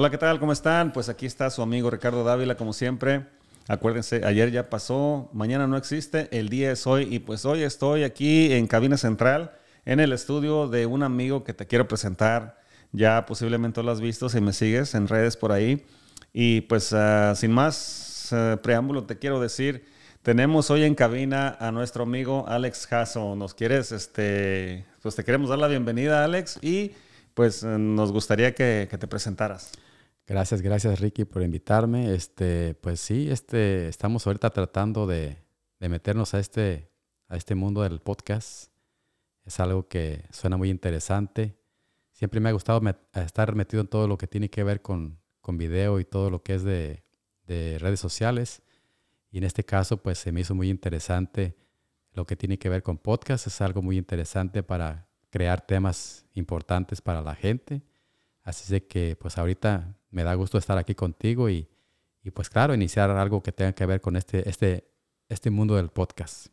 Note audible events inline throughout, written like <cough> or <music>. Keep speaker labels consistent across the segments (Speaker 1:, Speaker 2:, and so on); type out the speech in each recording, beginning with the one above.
Speaker 1: Hola, ¿qué tal? ¿Cómo están? Pues aquí está su amigo Ricardo Dávila, como siempre. Acuérdense, ayer ya pasó, mañana no existe, el día es hoy y pues hoy estoy aquí en Cabina Central, en el estudio de un amigo que te quiero presentar. Ya posiblemente lo has visto si me sigues en redes por ahí. Y pues uh, sin más uh, preámbulo, te quiero decir, tenemos hoy en cabina a nuestro amigo Alex Jasso. ¿Nos quieres, este, pues te queremos dar la bienvenida, Alex, y pues nos gustaría que, te presentaras.
Speaker 2: Gracias, gracias Ricky por invitarme. Este, pues sí, este, estamos ahorita tratando de, de meternos a este, a este mundo del podcast. Es algo que suena muy interesante. Siempre me ha gustado met estar metido en todo lo que tiene que ver con, con video y todo lo que es de, de, redes sociales. Y en este caso, pues se me hizo muy interesante lo que tiene que ver con podcast. Es algo muy interesante para crear temas importantes para la gente. Así de que, pues ahorita me da gusto estar aquí contigo y, pues claro, iniciar algo que tenga que ver con este, este, este mundo del podcast.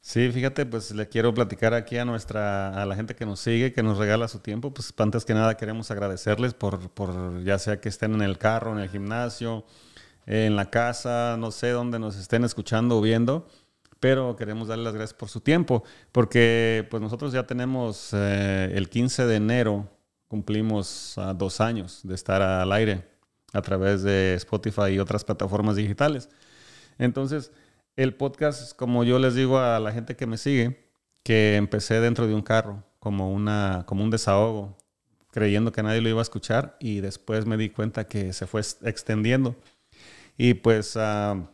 Speaker 1: Sí, fíjate, pues le quiero platicar aquí a nuestra, a la gente que nos sigue, que nos regala su tiempo. Pues antes que nada queremos agradecerles por, por ya sea que estén en el carro, en el gimnasio, en la casa, no sé dónde nos estén escuchando o viendo, pero queremos darles las gracias por su tiempo, porque pues nosotros ya tenemos eh, el 15 de enero, cumplimos dos años de estar al aire a través de Spotify y otras plataformas digitales. Entonces, el podcast, como yo les digo a la gente que me sigue, que empecé dentro de un carro, como, una, como un desahogo, creyendo que nadie lo iba a escuchar y después me di cuenta que se fue extendiendo. Y pues uh,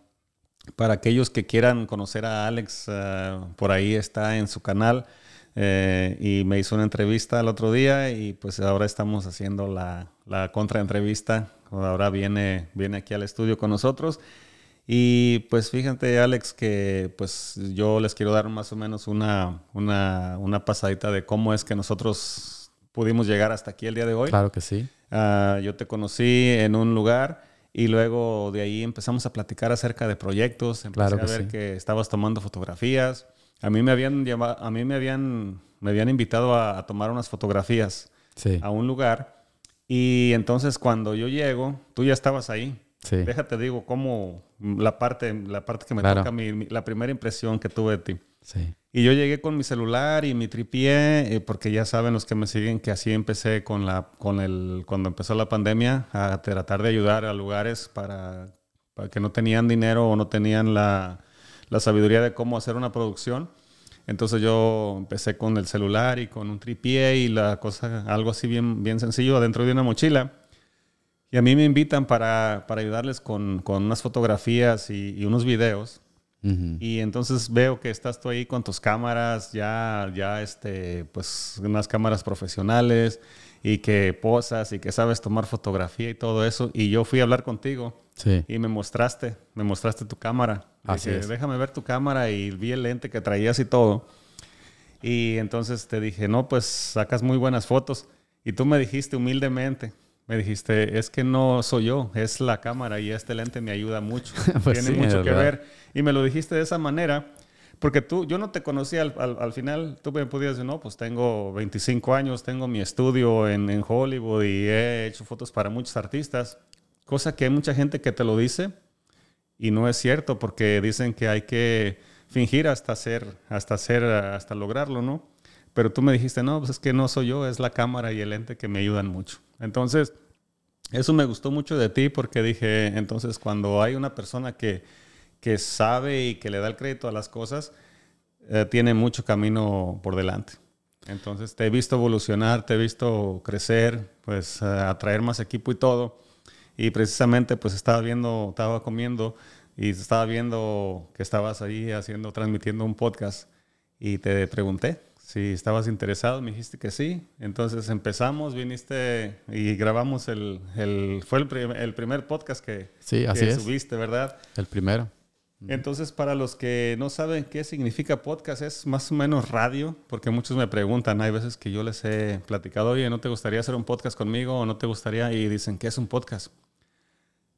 Speaker 1: para aquellos que quieran conocer a Alex, uh, por ahí está en su canal eh, y me hizo una entrevista el otro día y pues ahora estamos haciendo la, la contraentrevista. Ahora viene, viene aquí al estudio con nosotros. Y pues fíjate, Alex, que pues yo les quiero dar más o menos una, una, una pasadita de cómo es que nosotros pudimos llegar hasta aquí el día de hoy.
Speaker 2: Claro que sí.
Speaker 1: Uh, yo te conocí en un lugar y luego de ahí empezamos a platicar acerca de proyectos. Empecé
Speaker 2: Claro que
Speaker 1: a ver
Speaker 2: sí.
Speaker 1: que estabas tomando fotografías. A mí me habían llamado, a mí me habían, me habían invitado a, a tomar unas fotografías
Speaker 2: Sí,
Speaker 1: a un lugar. Y entonces cuando yo llego, tú ya estabas ahí.
Speaker 2: sí.
Speaker 1: Déjate digo cómo la parte, la parte que me
Speaker 2: Claro.
Speaker 1: toca, mi- mi- la primera impresión que tuve de ti.
Speaker 2: sí.
Speaker 1: Y yo llegué con mi celular y mi tripié, eh, porque ya saben los que me siguen que así empecé con la, con el, cuando empezó la pandemia, a tratar de ayudar a lugares para, para que no tenían dinero o no tenían la, la sabiduría de cómo hacer una producción. Entonces yo empecé con el celular y con un tripié y la cosa, algo así bien, bien sencillo dentro de una mochila. Y a mí me invitan para, para ayudarles con, con unas fotografías y, y unos videos. Y entonces veo que estás tú ahí con tus cámaras, ya, ya, este, pues, unas cámaras profesionales y que posas y que sabes tomar fotografía y todo eso. Y yo fui a hablar contigo
Speaker 2: Sí,
Speaker 1: y me mostraste, me mostraste tu cámara.
Speaker 2: Así
Speaker 1: Dije,
Speaker 2: es.
Speaker 1: déjame ver tu cámara y vi el lente que traías y todo. Y entonces te dije, no, pues sacas muy buenas fotos. Y tú me dijiste humildemente, me dijiste, es que no soy yo, es la cámara y este lente me ayuda mucho. <laughs>
Speaker 2: Pues
Speaker 1: Tiene
Speaker 2: sí,
Speaker 1: mucho que
Speaker 2: ¿verdad?
Speaker 1: ver. Y me lo dijiste de esa manera, porque tú, yo no te conocía al, al- al final, tú me podías decir, no, pues tengo 25 años, tengo mi estudio en, en Hollywood y he hecho fotos para muchos artistas, cosa que hay mucha gente que te lo dice y no es cierto, porque dicen que hay que fingir hasta hacer, hasta hacer, hasta lograrlo, ¿no? Pero tú me dijiste, no, pues es que no soy yo, es la cámara y el lente que me ayudan mucho. Entonces, eso me gustó mucho de ti porque dije, entonces cuando hay una persona que, que sabe y que le da el crédito a las cosas, eh, tiene mucho camino por delante. Entonces te he visto evolucionar, te he visto crecer, pues eh, atraer más equipo y todo. Y precisamente pues estaba viendo, estaba comiendo y estaba viendo que estabas ahí haciendo, transmitiendo un podcast y te pregunté si estabas interesado, me dijiste que sí. Entonces empezamos, viniste y grabamos el, el fue el, prim- el primer podcast que,
Speaker 2: Sí, así
Speaker 1: que
Speaker 2: es.
Speaker 1: subiste, ¿verdad?
Speaker 2: El primero.
Speaker 1: Entonces, para los que no saben qué significa podcast, es más o menos radio, porque muchos me preguntan, hay veces que yo les he platicado, oye, ¿no te gustaría hacer un podcast conmigo o no te gustaría? Y dicen, ¿qué es un podcast?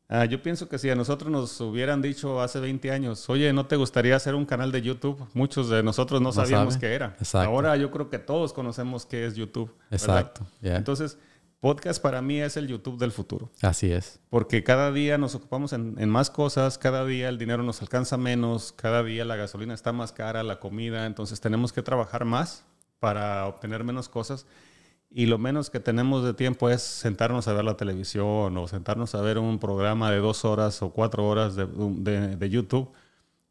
Speaker 1: Ah, yo pienso que si a nosotros nos hubieran dicho hace 20 años, oye, ¿no te gustaría hacer un canal de YouTube? Muchos de nosotros no,
Speaker 2: No
Speaker 1: sabíamos qué era.
Speaker 2: Exacto.
Speaker 1: Ahora yo creo que todos conocemos qué es YouTube.
Speaker 2: Exacto.
Speaker 1: Entonces, podcast para mí es el YouTube del futuro.
Speaker 2: Así es.
Speaker 1: Porque cada día nos ocupamos en, en, más cosas, cada día el dinero nos alcanza menos, cada día la gasolina está más cara, la comida, entonces tenemos que trabajar más para obtener menos cosas. Y lo menos que tenemos de tiempo es sentarnos a ver la televisión o sentarnos a ver un programa de dos horas o cuatro horas de, de, de YouTube.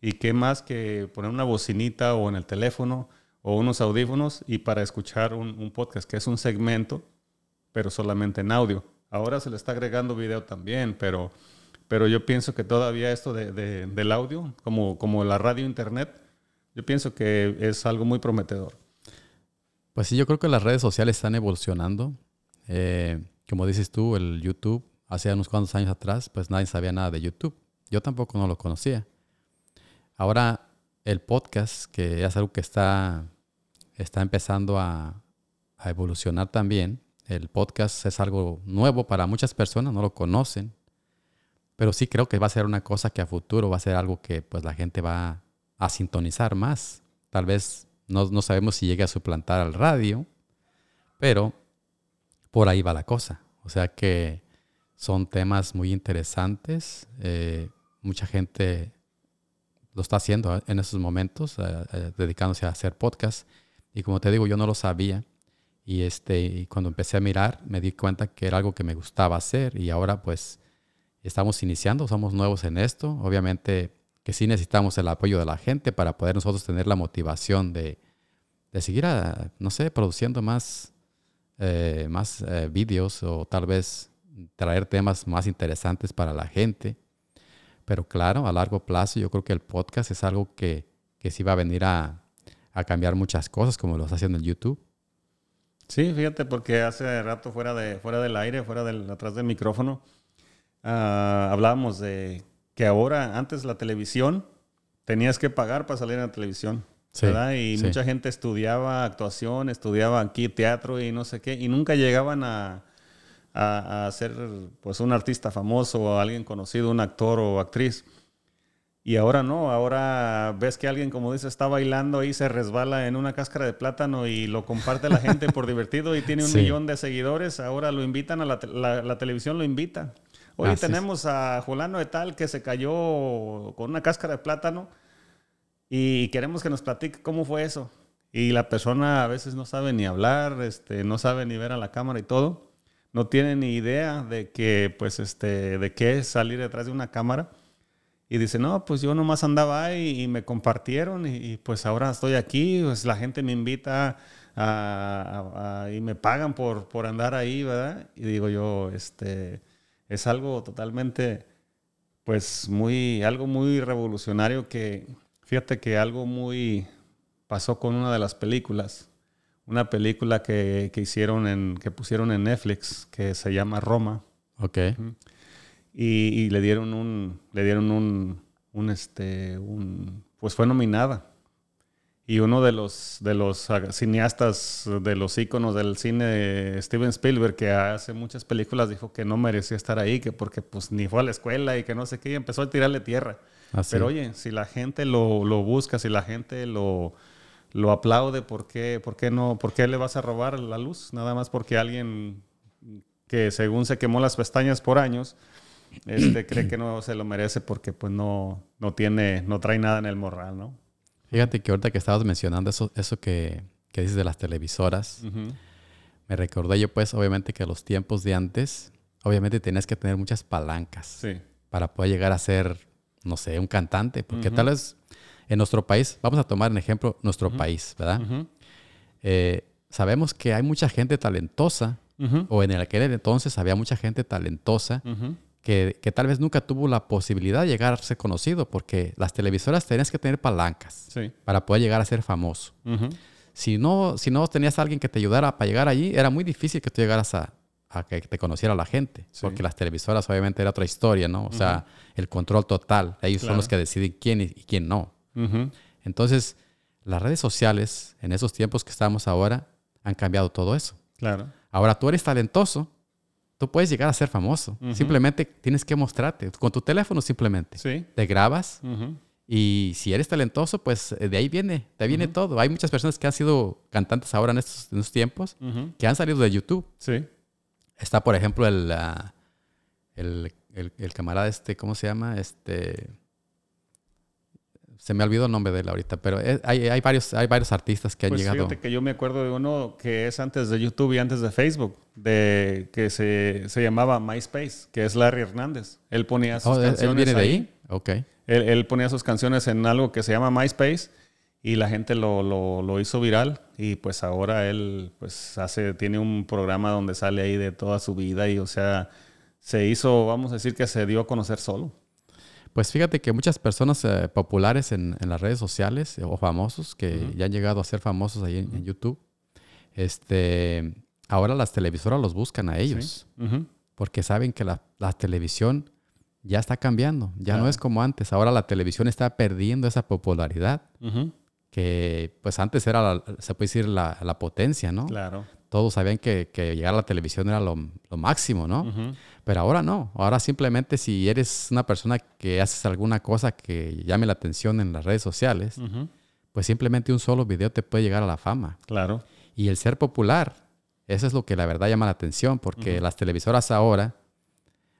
Speaker 1: Y qué más que poner una bocinita o en el teléfono o unos audífonos y para escuchar un, un podcast, que es un segmento pero solamente en audio. Ahora se le está agregando video también, pero, pero yo pienso que todavía esto de, de, del audio, como, como la radio internet, yo pienso que es algo muy prometedor.
Speaker 2: Pues sí, yo creo que las redes sociales están evolucionando. Eh, como dices tú, el YouTube, hace unos cuantos años atrás, pues nadie sabía nada de YouTube. Yo tampoco no lo conocía. Ahora, el podcast, que es algo que está, está empezando a, a evolucionar también, el podcast es algo nuevo para muchas personas, no lo conocen. Pero sí creo que va a ser una cosa que a futuro va a ser algo que pues la gente va a sintonizar más. Tal vez no, no sabemos si llegue a suplantar al radio, pero por ahí va la cosa. O sea que son temas muy interesantes. Eh, mucha gente lo está haciendo en esos momentos, eh, eh, dedicándose a hacer podcast. Y como te digo, yo no lo sabía. Y, este, y cuando empecé a mirar, me di cuenta que era algo que me gustaba hacer y ahora pues estamos iniciando, somos nuevos en esto. Obviamente que sí necesitamos el apoyo de la gente para poder nosotros tener la motivación de, de seguir, a, no sé, produciendo más, eh, más eh, vídeos o tal vez traer temas más interesantes para la gente. Pero claro, a largo plazo yo creo que el podcast es algo que, que sí va a venir a, a cambiar muchas cosas como lo está haciendo en YouTube.
Speaker 1: Sí, fíjate, porque hace rato fuera, de, fuera del aire, fuera del, atrás del micrófono, uh, hablábamos de que ahora, antes la televisión, tenías que pagar para salir en la televisión. Sí, ¿verdad? Y sí. mucha gente estudiaba actuación, estudiaba aquí teatro y no sé qué, y nunca llegaban a, a, a ser pues un artista famoso o alguien conocido, un actor o actriz. Y ahora no, ahora ves que alguien, como dice, está bailando y se resbala en una cáscara de plátano y lo comparte la gente por <laughs> divertido y tiene un sí. millón de seguidores. Ahora lo invitan a la, la, la televisión, lo invita. Hoy tenemos a Julano de Tal que se cayó con una cáscara de plátano y queremos que nos platique cómo fue eso. Y la persona a veces no sabe ni hablar, este, no sabe ni ver a la cámara y todo. No tiene ni idea de que, pues, este, de qué es salir detrás de una cámara. Y dice, no, pues yo nomás andaba ahí y me compartieron y, y pues ahora estoy aquí, pues la gente me invita a, a, a, y me pagan por, por andar ahí, ¿verdad? Y digo yo, este, es algo totalmente, pues muy, algo muy revolucionario que, fíjate que algo muy pasó con una de las películas, una película que, que hicieron en, que pusieron en Netflix, que se llama Roma.
Speaker 2: Ok. Uh -huh
Speaker 1: y, y, le dieron un, le dieron un, un, este, un, pues fue nominada. Y uno de los, de los cineastas, de los íconos del cine, Steven Spielberg, que hace muchas películas, dijo que no merecía estar ahí, que porque pues ni fue a la escuela y que no sé qué, y empezó a tirarle tierra. Así. Pero oye, si la gente lo, lo, busca, si la gente lo, lo aplaude, ¿por qué, ¿por qué no? ¿Por qué le vas a robar la luz? Nada más porque alguien que según se quemó las pestañas por años, este, cree que no se lo merece porque pues no, no tiene, no trae nada en el morral, ¿no?
Speaker 2: Fíjate que ahorita que estabas mencionando eso, eso que, que dices de las televisoras, uh -huh. me recordé yo pues obviamente que los tiempos de antes, obviamente tenías que tener muchas palancas
Speaker 1: sí.
Speaker 2: para poder llegar a ser, no sé, un cantante, porque uh -huh. tal vez en nuestro país, vamos a tomar en ejemplo nuestro uh -huh. país, ¿verdad? Eh, sabemos que hay mucha gente talentosa, o en aquel entonces había mucha gente talentosa que, que, tal vez nunca tuvo la posibilidad de llegar a ser conocido, porque las televisoras tenías que tener palancas
Speaker 1: sí.
Speaker 2: para poder llegar a ser famoso. Uh -huh. si, no, si no tenías a alguien que te ayudara para llegar allí, era muy difícil que tú llegaras a, a que te conociera la gente, sí. porque las televisoras obviamente era otra historia, ¿no? O uh -huh. sea, el control total, ellos claro. son los que deciden quién y, y quién no. Uh -huh. Entonces, las redes sociales, en esos tiempos que estamos ahora, han cambiado todo eso.
Speaker 1: Claro.
Speaker 2: Ahora tú eres talentoso, tú puedes llegar a ser famoso. Uh -huh. Simplemente tienes que mostrarte con tu teléfono simplemente.
Speaker 1: Sí.
Speaker 2: Te grabas uh -huh. y si eres talentoso, pues eh, de ahí viene, ahí viene uh -huh. todo. Hay muchas personas que han sido cantantes ahora en estos, en estos tiempos que han salido de YouTube.
Speaker 1: Sí.
Speaker 2: Está, por ejemplo, el, ah, el, el, el camarada este, ¿cómo se llama? Este se me olvidó el nombre de él ahorita, pero hay, hay, varios, hay varios artistas que han
Speaker 1: pues
Speaker 2: llegado.
Speaker 1: Fíjate que yo me acuerdo de uno que es antes de YouTube y antes de Facebook, de que se, se llamaba MySpace, que es Larry Hernández. Él ponía sus
Speaker 2: oh, ¿él-
Speaker 1: canciones
Speaker 2: ¿Él viene de
Speaker 1: ahí.
Speaker 2: ahí? Ok.
Speaker 1: Él, él ponía sus canciones en algo que se llama MySpace y la gente lo, lo, lo hizo viral y pues ahora él pues hace, tiene un programa donde sale ahí de toda su vida y o sea, se hizo, vamos a decir que se dio a conocer solo.
Speaker 2: Pues fíjate que muchas personas eh, populares en, en las redes sociales eh, o famosos que ya han llegado a ser famosos ahí en, en YouTube, este, ahora las televisoras los buscan a ellos. Porque saben que la, la televisión ya está cambiando, ya no es como antes. Ahora la televisión está perdiendo esa popularidad que pues antes era, la- se puede decir, la, la potencia, ¿no?
Speaker 1: Claro.
Speaker 2: Todos sabían que, que llegar a la televisión era lo, lo máximo, ¿no? Pero ahora no. Ahora simplemente si eres una persona que haces alguna cosa que llame la atención en las redes sociales, pues simplemente un solo video te puede llegar a la fama.
Speaker 1: Claro.
Speaker 2: Y el ser popular, eso es lo que la verdad llama la atención, porque las televisoras ahora,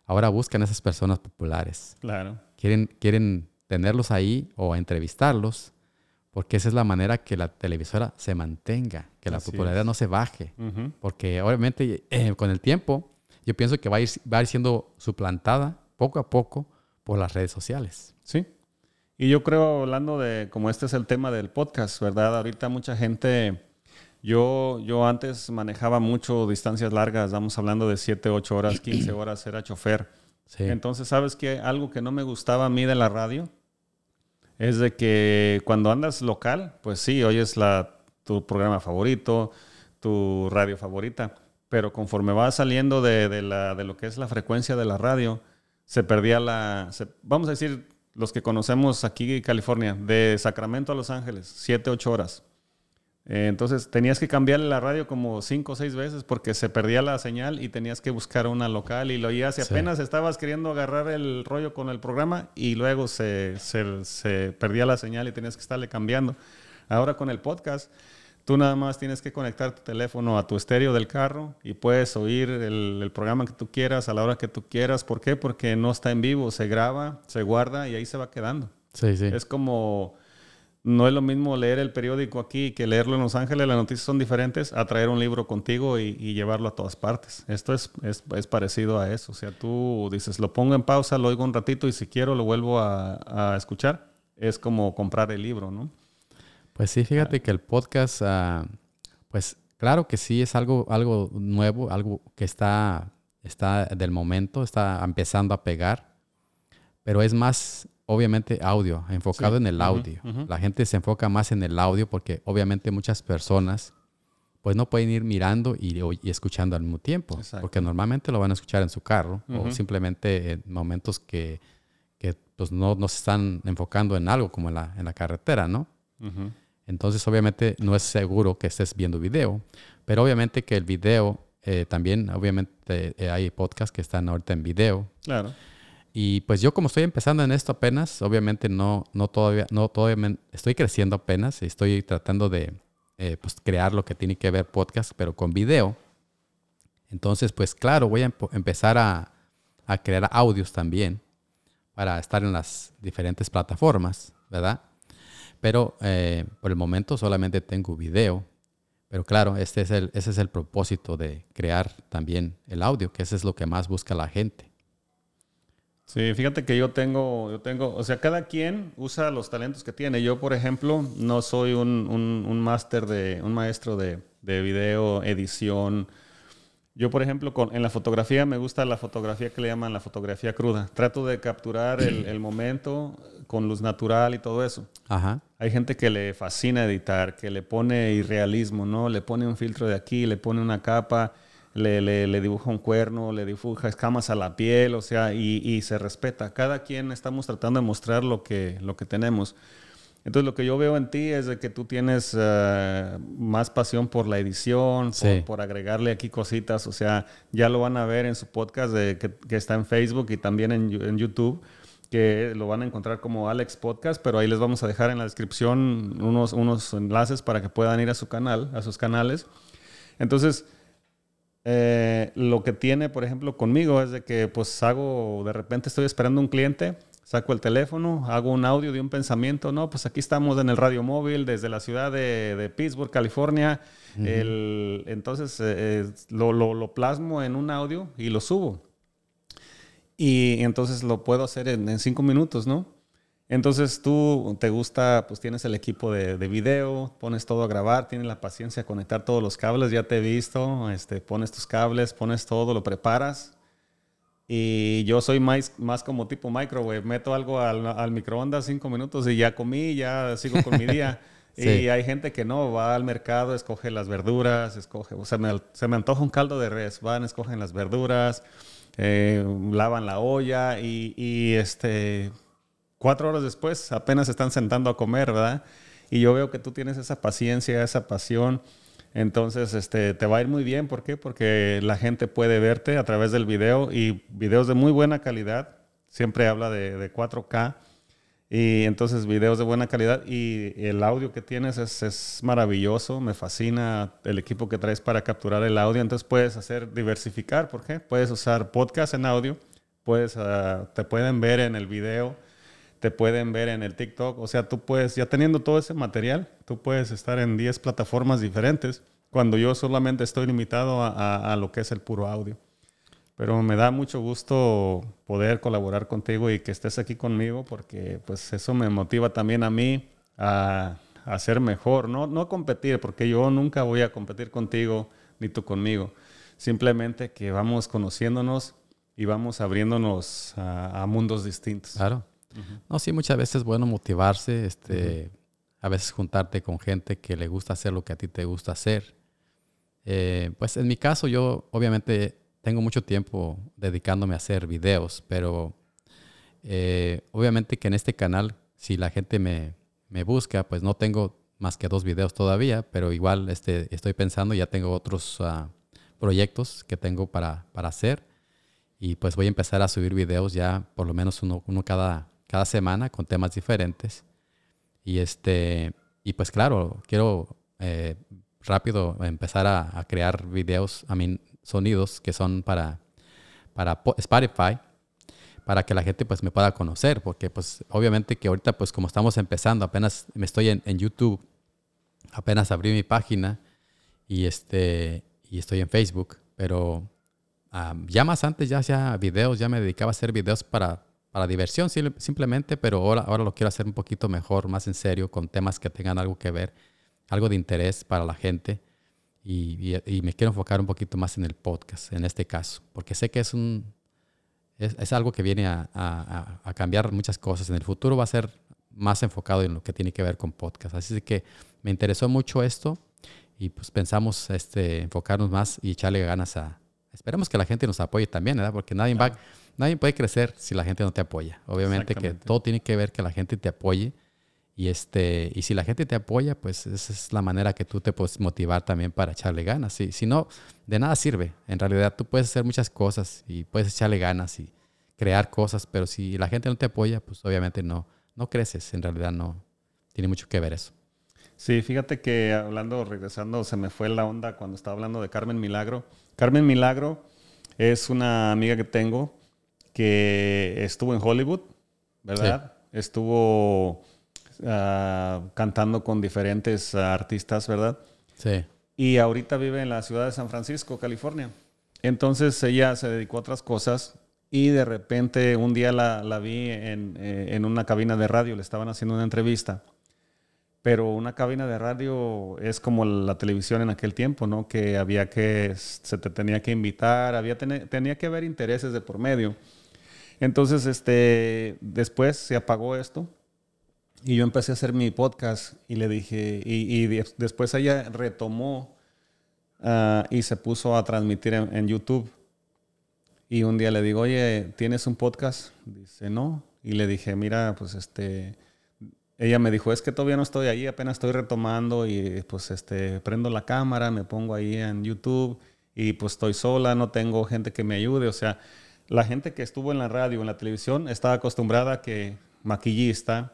Speaker 2: ahora buscan a esas personas populares.
Speaker 1: Claro.
Speaker 2: Quieren, quieren tenerlos ahí o entrevistarlos, porque esa es la manera que la televisora se mantenga, que la
Speaker 1: Así
Speaker 2: popularidad
Speaker 1: es.
Speaker 2: no se baje.
Speaker 1: Ujú.
Speaker 2: Porque obviamente eh, con el tiempo yo pienso que va a, ir, va a ir siendo suplantada poco a poco por las redes sociales.
Speaker 1: Sí. Y yo creo, hablando de, como este es el tema del podcast, ¿verdad? Ahorita mucha gente, yo, yo antes manejaba mucho distancias largas, estamos hablando de 7, 8 horas, 15 horas, era chofer.
Speaker 2: Sí.
Speaker 1: Entonces, ¿sabes qué? Algo que no me gustaba a mí de la radio es de que cuando andas local, pues sí, oyes la, tu programa favorito, tu radio favorita, pero conforme vas saliendo de, de la, de lo que es la frecuencia de la radio, se perdía la, se- vamos a decir, los que conocemos aquí en California, de Sacramento a Los Ángeles, 7, 8 horas. Eh, entonces tenías que cambiarle la radio como cinco o seis veces porque se perdía la señal y tenías que buscar una local y lo oías y
Speaker 2: Sí.
Speaker 1: apenas estabas queriendo agarrar el rollo con el programa y luego se, se- se perdía la señal y tenías que estarle cambiando. Ahora con el podcast, tú nada más tienes que conectar tu teléfono a tu estéreo del carro y puedes oír el, el programa que tú quieras a la hora que tú quieras. ¿Por qué? Porque no está en vivo, se graba, se guarda y ahí se va quedando.
Speaker 2: Sí, sí.
Speaker 1: Es como, no es lo mismo leer el periódico aquí que leerlo en Los Ángeles, las noticias son diferentes, a traer un libro contigo y, llevarlo a todas partes. Esto es, es, es parecido a eso. O sea, tú dices, lo pongo en pausa, lo oigo un ratito y si quiero lo vuelvo a, a escuchar. Es como comprar el libro, ¿no?
Speaker 2: Pues sí, fíjate que el podcast, ah, pues claro que sí es algo, algo nuevo, algo que está, está del momento, está empezando a pegar, pero es más, obviamente, audio, enfocado
Speaker 1: Sí.
Speaker 2: en el audio.
Speaker 1: ujú.
Speaker 2: La gente se enfoca más en el audio porque obviamente muchas personas pues no pueden ir mirando y, o- y escuchando al mismo tiempo,
Speaker 1: Exacto.
Speaker 2: porque normalmente lo van a escuchar en su carro o
Speaker 1: Ujú.
Speaker 2: simplemente en momentos que, que, pues no, no se están enfocando en algo como en la, en la carretera, ¿no? Entonces, obviamente, no es seguro que estés viendo video, pero obviamente que el video eh, también, obviamente, eh, hay podcasts que están ahorita en video.
Speaker 1: Claro.
Speaker 2: Y pues yo como estoy empezando en esto apenas, obviamente no, no todavía, no todavía, estoy creciendo apenas, estoy tratando de eh, pues, crear lo que tiene que ver podcast, pero con video. Entonces, pues claro, voy a empezar a, crear audios también para estar en las diferentes plataformas, ¿verdad? Pero eh, por el momento solamente tengo video. Pero claro, este es el, ese es el propósito de crear también el audio, que eso es lo que más busca la gente.
Speaker 1: Sí, fíjate que yo tengo, yo tengo, o sea, cada quien usa los talentos que tiene. Yo, por ejemplo, no soy un, un, un máster de, un maestro de, de video, edición. Yo, por ejemplo, con, en la fotografía me gusta la fotografía que le llaman la fotografía cruda. Trato de capturar el, el momento con luz natural y todo eso.
Speaker 2: Ajá.
Speaker 1: Hay gente que le fascina editar, que le pone irrealismo, ¿no? Le pone un filtro de aquí, le pone una capa, le, le- le dibuja un cuerno, le dibuja escamas a la piel, o sea, y, y se respeta. Cada quien estamos tratando de mostrar lo que, lo que tenemos. Entonces, lo que yo veo en ti es de que tú tienes eh, más pasión por la edición, por,
Speaker 2: Sí.
Speaker 1: por agregarle aquí cositas. O sea, ya lo van a ver en su podcast de, que, que está en Facebook y también en, en YouTube, que lo van a encontrar como Alex Podcast, pero ahí les vamos a dejar en la descripción unos, unos enlaces para que puedan ir a su canal, a sus canales. Entonces, eh, lo que tiene, por ejemplo, conmigo es de que pues hago, de repente estoy esperando un cliente, saco el teléfono, hago un audio de un pensamiento, no, pues aquí estamos en el radio móvil desde la ciudad de, Pittsburgh, California. entonces eh, lo, lo, plasmo en un audio y lo subo. Y entonces lo puedo hacer en, en cinco minutos, ¿no? Entonces tú te gusta, pues tienes el equipo de, video, pones todo a grabar, tienes la paciencia de conectar todos los cables, ya te he visto, este, pones tus cables, pones todo, lo preparas. Y yo soy más, más como tipo microwave, meto algo al, microondas cinco minutos y ya comí, ya sigo con mi día. <laughs> Y hay gente que no, va al mercado, escoge las verduras, escoge, o sea, se me antoja un caldo de res, van, escogen las verduras, eh, lavan la olla y, y este, cuatro horas después apenas están sentando a comer, ¿verdad? Y yo veo que tú tienes esa paciencia, esa pasión. Entonces, este, te va a ir muy bien. ¿Por qué? Porque la gente puede verte a través del video y videos de muy buena calidad. Siempre habla de, 4K. Y entonces videos de buena calidad y el audio que tienes es, es, maravilloso, me fascina el equipo que traes para capturar el audio, entonces puedes hacer diversificar, ¿por qué? Puedes usar podcast en audio, puedes, ah, te pueden ver en el video, te pueden ver en el TikTok. O sea, tú puedes, ya teniendo todo ese material, tú puedes estar en 10 plataformas diferentes cuando yo solamente estoy limitado a, lo que es el puro audio. Pero me da mucho gusto poder colaborar contigo y que estés aquí conmigo porque pues eso me motiva también a mí a, a ser mejor, no, no competir, porque yo nunca voy a competir contigo ni tú conmigo. Simplemente que vamos conociéndonos y vamos abriéndonos a, a mundos distintos.
Speaker 2: Claro. No, sí, muchas veces es bueno motivarse, este, a veces juntarte con gente que le gusta hacer lo que a ti te gusta hacer. Eh, pues en mi caso yo obviamente tengo mucho tiempo dedicándome a hacer videos, pero eh, obviamente que en este canal, si la gente me, me, busca, pues no tengo más que dos videos todavía, pero igual este, estoy pensando, ya tengo otros uh, proyectos que tengo para, para hacer y pues voy a empezar a subir videos ya por lo menos uno, uno cada, cada semana con temas diferentes. Y, este, y pues claro, quiero eh, rápido empezar a, crear videos, a mí, sonidos que son para, para Spotify, para que la gente pues me pueda conocer, porque pues obviamente que ahorita pues como estamos empezando, apenas me estoy en, YouTube, apenas abrí mi página y, este, y estoy en Facebook, pero ah, ya más antes ya hacía videos, ya me dedicaba a hacer videos para para diversión simplemente, pero ahora, ahora lo quiero hacer un poquito mejor, más en serio, con temas que tengan algo que ver, algo de interés para la gente. Y, me quiero enfocar un poquito más en el podcast, en este caso, porque sé que es, un, es, algo que viene a, cambiar muchas cosas. En el futuro va a ser más enfocado en lo que tiene que ver con podcast. Así que me interesó mucho esto y pues pensamos este, enfocarnos más y echarle ganas a... Esperemos que la gente nos apoye también, ¿verdad? Porque nadie va nadie puede crecer si la gente no te apoya. Obviamente que todo tiene que ver que la gente te apoye. Y, este, y si la gente te apoya, pues esa es la manera que tú te puedes motivar también para echarle ganas. Si, si no, de nada sirve. En realidad tú puedes hacer muchas cosas y puedes echarle ganas y crear cosas, pero si la gente no te apoya, pues obviamente no, no creces. En realidad no tiene mucho que ver eso.
Speaker 1: Sí, fíjate que hablando, regresando, se me fue la onda cuando estaba hablando de Carmen Milagro. Carmen Milagro es una amiga que tengo que estuvo en Hollywood, ¿verdad? Estuvo ah, cantando con diferentes artistas, ¿verdad?
Speaker 2: Sí.
Speaker 1: Y ahorita vive en la ciudad de San Francisco, California. Entonces ella se dedicó a otras cosas y de repente un día la, vi en, eh, en, una cabina de radio, le estaban haciendo una entrevista. Pero una cabina de radio es como la televisión en aquel tiempo, ¿no? Que había que, se te tenía que invitar, había tenía que haber intereses de por medio. Entonces, este, después se apagó esto y yo empecé a hacer mi podcast y le dije, y, después ella retomó ah, y se puso a transmitir en, YouTube. Y un día le digo, oye, ¿tienes un podcast? Dice, no. Y le dije, mira, pues este, ella me dijo, es que todavía no estoy ahí, apenas estoy retomando y pues este, prendo la cámara, me pongo ahí en YouTube y pues estoy sola, no tengo gente que me ayude, o sea, la gente que estuvo en la radio, en la televisión, estaba acostumbrada a que maquillista,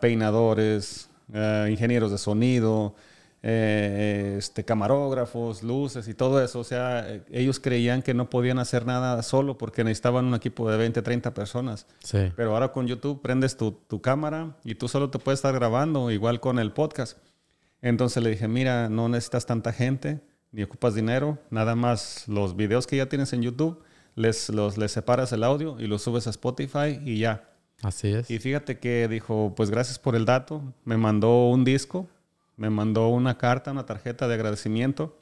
Speaker 1: peinadores, ingenieros de sonido, eh, este, camarógrafos, luces y todo eso. O sea, eh, ellos creían que no podían hacer nada solo porque necesitaban un equipo de 20, 30 personas.
Speaker 2: Sí.
Speaker 1: Pero ahora con YouTube prendes tu, tu cámara y tú solo te puedes estar grabando, igual con el podcast. Entonces le dije, mira, no necesitas tanta gente, ni ocupas dinero, nada más los videos que ya tienes en YouTube, les, los, les separas el audio y los subes a Spotify y ya.
Speaker 2: Así es.
Speaker 1: Y fíjate que dijo, pues gracias por el dato, me mandó un disco, me mandó una carta, una tarjeta de agradecimiento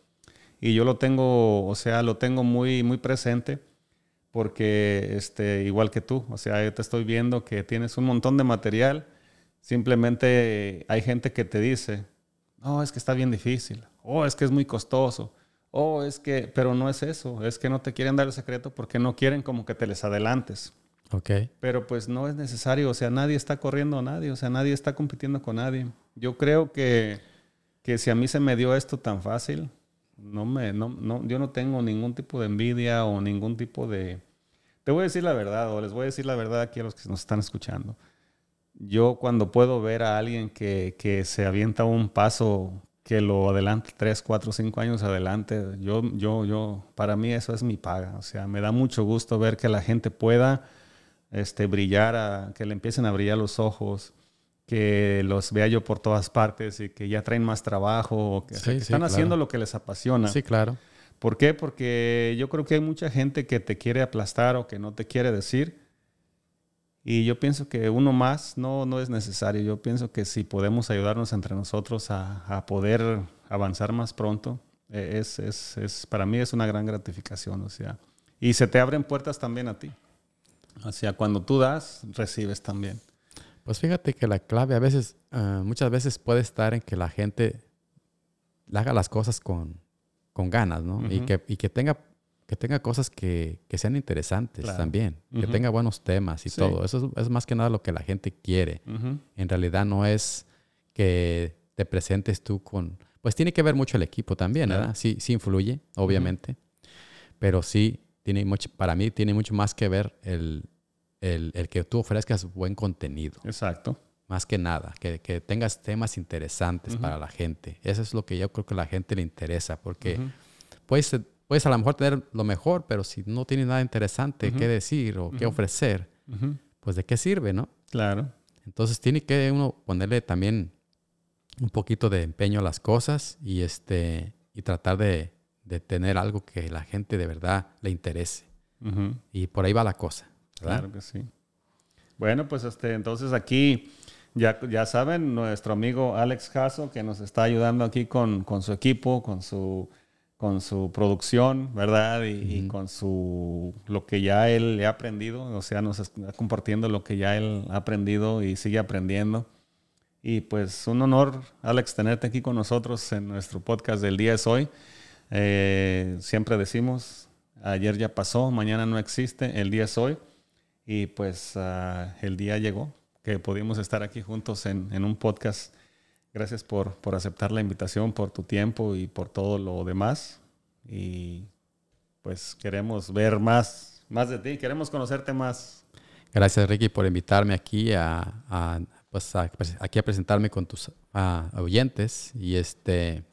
Speaker 1: y yo lo tengo, o sea, lo tengo muy, muy presente porque, este, igual que tú, o sea, yo te estoy viendo que tienes un montón de material, simplemente hay gente que te dice, no, es que está bien difícil, o es que es muy costoso, o es que, pero no es eso, es que no te quieren dar el secreto porque no quieren como que te les adelantes.
Speaker 2: Ok.
Speaker 1: Pero pues no es necesario, o sea, nadie está corriendo a nadie, o sea, nadie está compitiendo con nadie. Yo creo que, que si a mí se me dio esto tan fácil, no me, no, no, yo no tengo ningún tipo de envidia o ningún tipo de... Te voy a decir la verdad, o les voy a decir la verdad aquí a los que nos están escuchando. Yo cuando puedo ver a alguien que, que se avienta un paso que lo adelante tres, cuatro, cinco años adelante, yo, yo, yo, para mí eso es mi paga. O sea, me da mucho gusto ver que la gente pueda este, brillar, a- que le empiecen a brillar los ojos, que los vea yo por todas partes y que ya traen más trabajo, o que, o sea,
Speaker 2: Sí,
Speaker 1: que
Speaker 2: sí,
Speaker 1: están
Speaker 2: claro.
Speaker 1: haciendo lo que les apasiona.
Speaker 2: Sí, claro.
Speaker 1: ¿Por qué? Porque yo creo que hay mucha gente que te quiere aplastar o que no te quiere decir. Y yo pienso que uno más no, no es necesario. Yo pienso que si podemos ayudarnos entre nosotros a, a poder avanzar más pronto, eh, es, es, es, para mí es una gran gratificación. O sea, y se te abren puertas también a ti. O sea, cuando tú das, recibes también.
Speaker 2: Pues fíjate que la clave a veces, ah, muchas veces puede estar en que la gente haga las cosas con, con ganas, ¿no? y,
Speaker 1: Ujú.
Speaker 2: que, y que tenga que tenga cosas que, que sean interesantes
Speaker 1: Claro.
Speaker 2: también, que tenga buenos temas y
Speaker 1: Sí.
Speaker 2: todo. Eso es, es más que nada lo que la gente quiere. En realidad no es que te presentes tú con... Pues tiene que ver mucho el equipo también,
Speaker 1: Claro.
Speaker 2: ¿verdad? Sí, sí influye, obviamente. Pero sí, tiene mucho, para mí tiene mucho más que ver el, el, el que tú ofrezcas buen contenido
Speaker 1: Exacto.
Speaker 2: más que nada, que, que tengas temas interesantes para la gente. Eso es lo que yo creo que a la gente le interesa, porque puedes, puedes a lo mejor tener lo mejor, pero si no tienes nada interesante
Speaker 1: Ujú.
Speaker 2: que decir o que
Speaker 1: Ujú.
Speaker 2: ofrecer, pues de qué sirve, ¿no?
Speaker 1: Claro.
Speaker 2: Entonces tiene que uno ponerle también un poquito de empeño a las cosas y, este, y tratar de, de tener algo que la gente de verdad le interese. Y por ahí va la cosa. ¿verdad?
Speaker 1: Claro que sí. Bueno, pues este, entonces aquí ya, ya saben, nuestro amigo Alex Caso, que nos está ayudando aquí con, con su equipo, con su, con su producción, ¿verdad? Y, con su lo que ya él ha aprendido, o sea, nos está compartiendo lo que ya él ha aprendido y sigue aprendiendo. Y pues un honor, Alex, tenerte aquí con nosotros en nuestro podcast del día es hoy. Eh, siempre decimos, ayer ya pasó, mañana no existe, el día es hoy. Y pues ah, el día llegó, que pudimos estar aquí juntos en, en un podcast. Gracias por, por aceptar la invitación, por tu tiempo y por todo lo demás. Y pues queremos ver más, más de ti, queremos conocerte más.
Speaker 2: Gracias, Ricky, por invitarme aquí a, a, pues, a- aquí a presentarme con tus ah, oyentes. Y, este,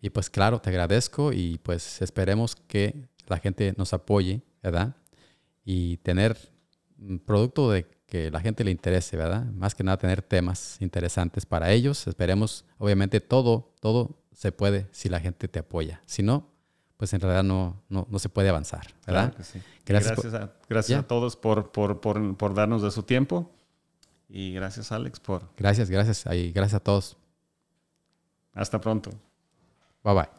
Speaker 2: y pues claro, te agradezco y pues esperemos que la gente nos apoye, ¿verdad? Y tener un producto de que la gente le interese, ¿verdad? Más que nada tener temas interesantes para ellos. Esperemos, obviamente, todo, todo se puede si la gente te apoya. Si no, pues en realidad no, no, no se puede avanzar, ¿verdad?
Speaker 1: Claro que sí.
Speaker 2: Gracias
Speaker 1: Gracias, a, gracias a todos por, por, por, por darnos de su tiempo. Y gracias, Alex, por...
Speaker 2: Gracias, gracias. Y gracias a todos.
Speaker 1: Hasta pronto.
Speaker 2: Bye bye.